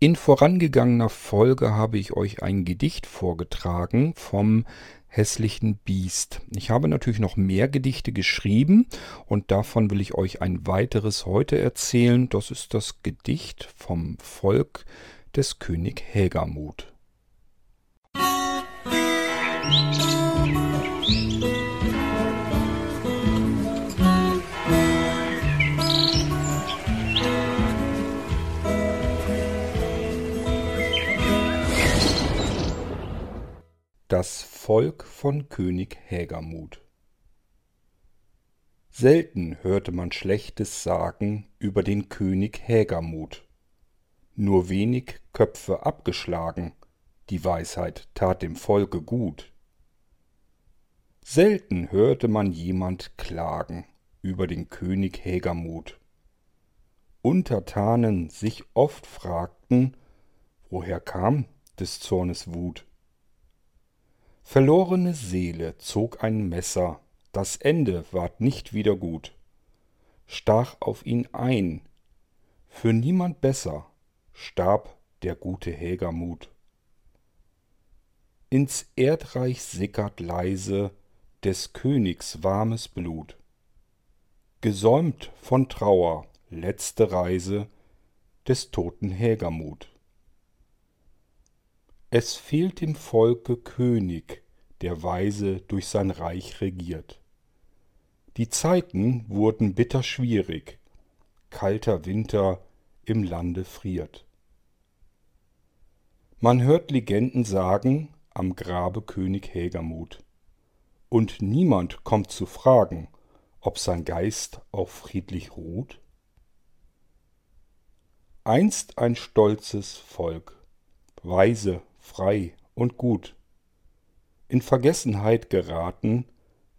In vorangegangener Folge habe ich euch ein Gedicht vorgetragen vom hässlichen Biest. Ich habe natürlich noch mehr Gedichte geschrieben und davon will ich euch ein weiteres heute erzählen. Das ist das Gedicht vom Volk des König Helgamut. Musik Das Volk von König Hägermut Selten hörte man Schlechtes sagen über den König Hägermut. Nur wenig Köpfe abgeschlagen, die Weisheit tat dem Volke gut. Selten hörte man jemand klagen über den König Hägermut. Untertanen sich oft fragten, woher kam des Zornes Wut. Verlorene Seele zog ein Messer, das Ende ward nicht wieder gut, stach auf ihn ein, für niemand besser starb der gute Helgamut. Ins Erdreich sickert leise des Königs warmes Blut. Gesäumt von Trauer letzte Reise des toten Helgamut. Es fehlt dem Volke König, der weise durch sein Reich regiert. Die Zeiten wurden bitter schwierig, kalter Winter im Lande friert. Man hört Legenden sagen am Grabe König Helgamut, und niemand kommt zu fragen, ob sein Geist auch friedlich ruht? Einst ein stolzes Volk, weise frei und gut. In Vergessenheit geraten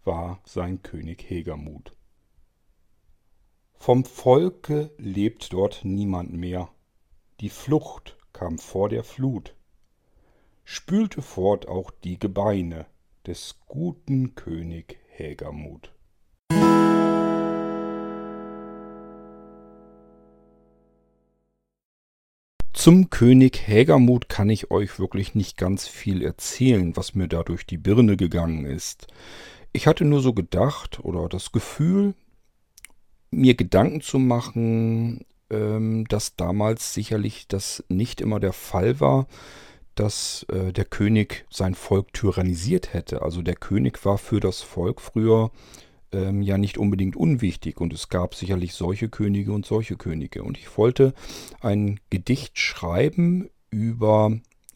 war sein König Hegermut. Vom Volke lebt dort niemand mehr. Die Flucht kam vor der Flut, spülte fort auch die Gebeine des guten König Hägermut. Zum König Hägermut kann ich euch wirklich nicht ganz viel erzählen, was mir da durch die Birne gegangen ist. Ich hatte nur so gedacht oder das Gefühl, mir Gedanken zu machen, ähm, dass damals sicherlich das nicht immer der Fall war, dass äh, der König sein Volk tyrannisiert hätte. Also der König war für das Volk früher ähm, ja nicht unbedingt unwichtig und es gab sicherlich solche Könige und solche Könige. Und ich wollte ein Gedicht schreiben über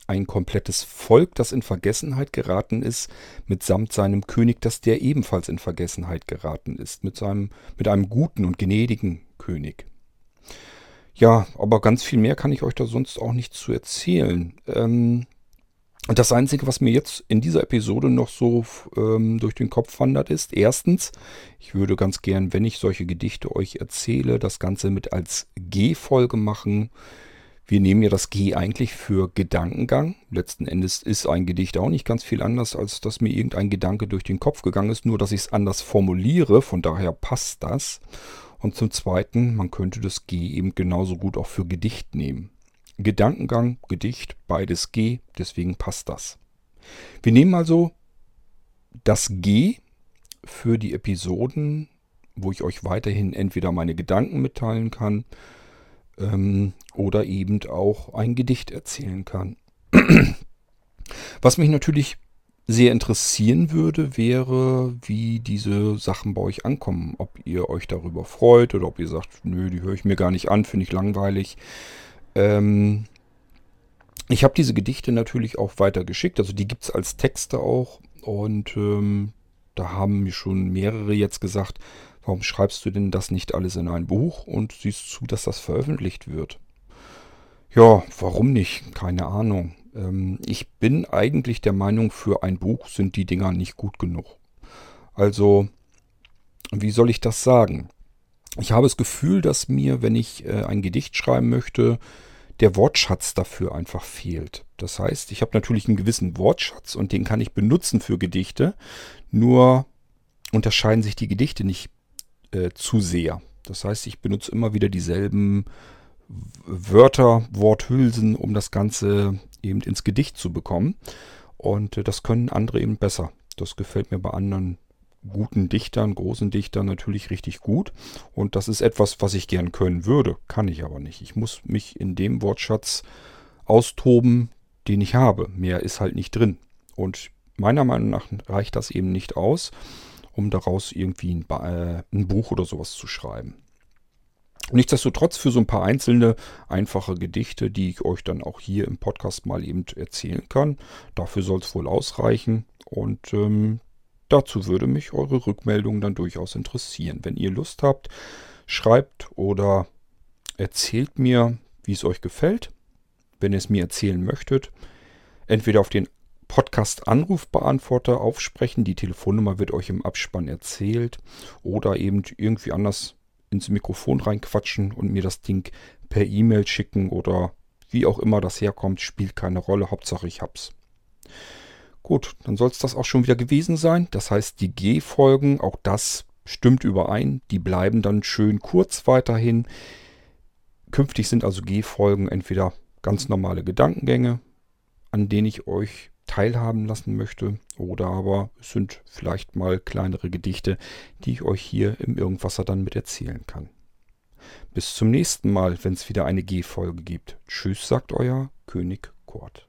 ein komplettes Volk, das in Vergessenheit geraten ist, mitsamt seinem König, dass der ebenfalls in Vergessenheit geraten ist, mit, seinem, mit einem guten und gnädigen König. Ja, aber ganz viel mehr kann ich euch da sonst auch nicht zu erzählen. Ähm, und das Einzige, was mir jetzt in dieser Episode noch so ähm, durch den Kopf wandert, ist, erstens, ich würde ganz gern, wenn ich solche Gedichte euch erzähle, das Ganze mit als G-Folge machen. Wir nehmen ja das G eigentlich für Gedankengang. Letzten Endes ist ein Gedicht auch nicht ganz viel anders, als dass mir irgendein Gedanke durch den Kopf gegangen ist, nur dass ich es anders formuliere, von daher passt das. Und zum Zweiten, man könnte das G eben genauso gut auch für Gedicht nehmen. Gedankengang, Gedicht, beides G, deswegen passt das. Wir nehmen also das G für die Episoden, wo ich euch weiterhin entweder meine Gedanken mitteilen kann ähm, oder eben auch ein Gedicht erzählen kann. Was mich natürlich sehr interessieren würde, wäre, wie diese Sachen bei euch ankommen. Ob ihr euch darüber freut oder ob ihr sagt, nö, die höre ich mir gar nicht an, finde ich langweilig. Ähm, ich habe diese Gedichte natürlich auch weiter geschickt. Also die gibt es als Texte auch. Und ähm, da haben mir schon mehrere jetzt gesagt, warum schreibst du denn das nicht alles in ein Buch und siehst zu, dass das veröffentlicht wird? Ja, warum nicht? Keine Ahnung. Ähm, ich bin eigentlich der Meinung, für ein Buch sind die Dinger nicht gut genug. Also, wie soll ich das sagen? Ich habe das Gefühl, dass mir, wenn ich äh, ein Gedicht schreiben möchte, der Wortschatz dafür einfach fehlt. Das heißt, ich habe natürlich einen gewissen Wortschatz und den kann ich benutzen für Gedichte, nur unterscheiden sich die Gedichte nicht äh, zu sehr. Das heißt, ich benutze immer wieder dieselben Wörter, Worthülsen, um das Ganze eben ins Gedicht zu bekommen. Und äh, das können andere eben besser. Das gefällt mir bei anderen guten Dichtern, großen Dichtern natürlich richtig gut. Und das ist etwas, was ich gern können würde, kann ich aber nicht. Ich muss mich in dem Wortschatz austoben, den ich habe. Mehr ist halt nicht drin. Und meiner Meinung nach reicht das eben nicht aus, um daraus irgendwie ein, äh, ein Buch oder sowas zu schreiben. Nichtsdestotrotz für so ein paar einzelne einfache Gedichte, die ich euch dann auch hier im Podcast mal eben erzählen kann. Dafür soll es wohl ausreichen. Und ähm, dazu würde mich eure Rückmeldung dann durchaus interessieren. Wenn ihr Lust habt, schreibt oder erzählt mir, wie es euch gefällt. Wenn ihr es mir erzählen möchtet, entweder auf den Podcast-Anrufbeantworter aufsprechen. Die Telefonnummer wird euch im Abspann erzählt. Oder eben irgendwie anders ins Mikrofon reinquatschen und mir das Ding per E-Mail schicken oder wie auch immer das herkommt, spielt keine Rolle. Hauptsache ich hab's. Gut, dann soll es das auch schon wieder gewesen sein. Das heißt, die G-Folgen, auch das stimmt überein. Die bleiben dann schön kurz weiterhin. Künftig sind also G-Folgen entweder ganz normale Gedankengänge, an denen ich euch teilhaben lassen möchte, oder aber es sind vielleicht mal kleinere Gedichte, die ich euch hier im Irgendwasser dann mit erzählen kann. Bis zum nächsten Mal, wenn es wieder eine G-Folge gibt. Tschüss, sagt euer König Kurt.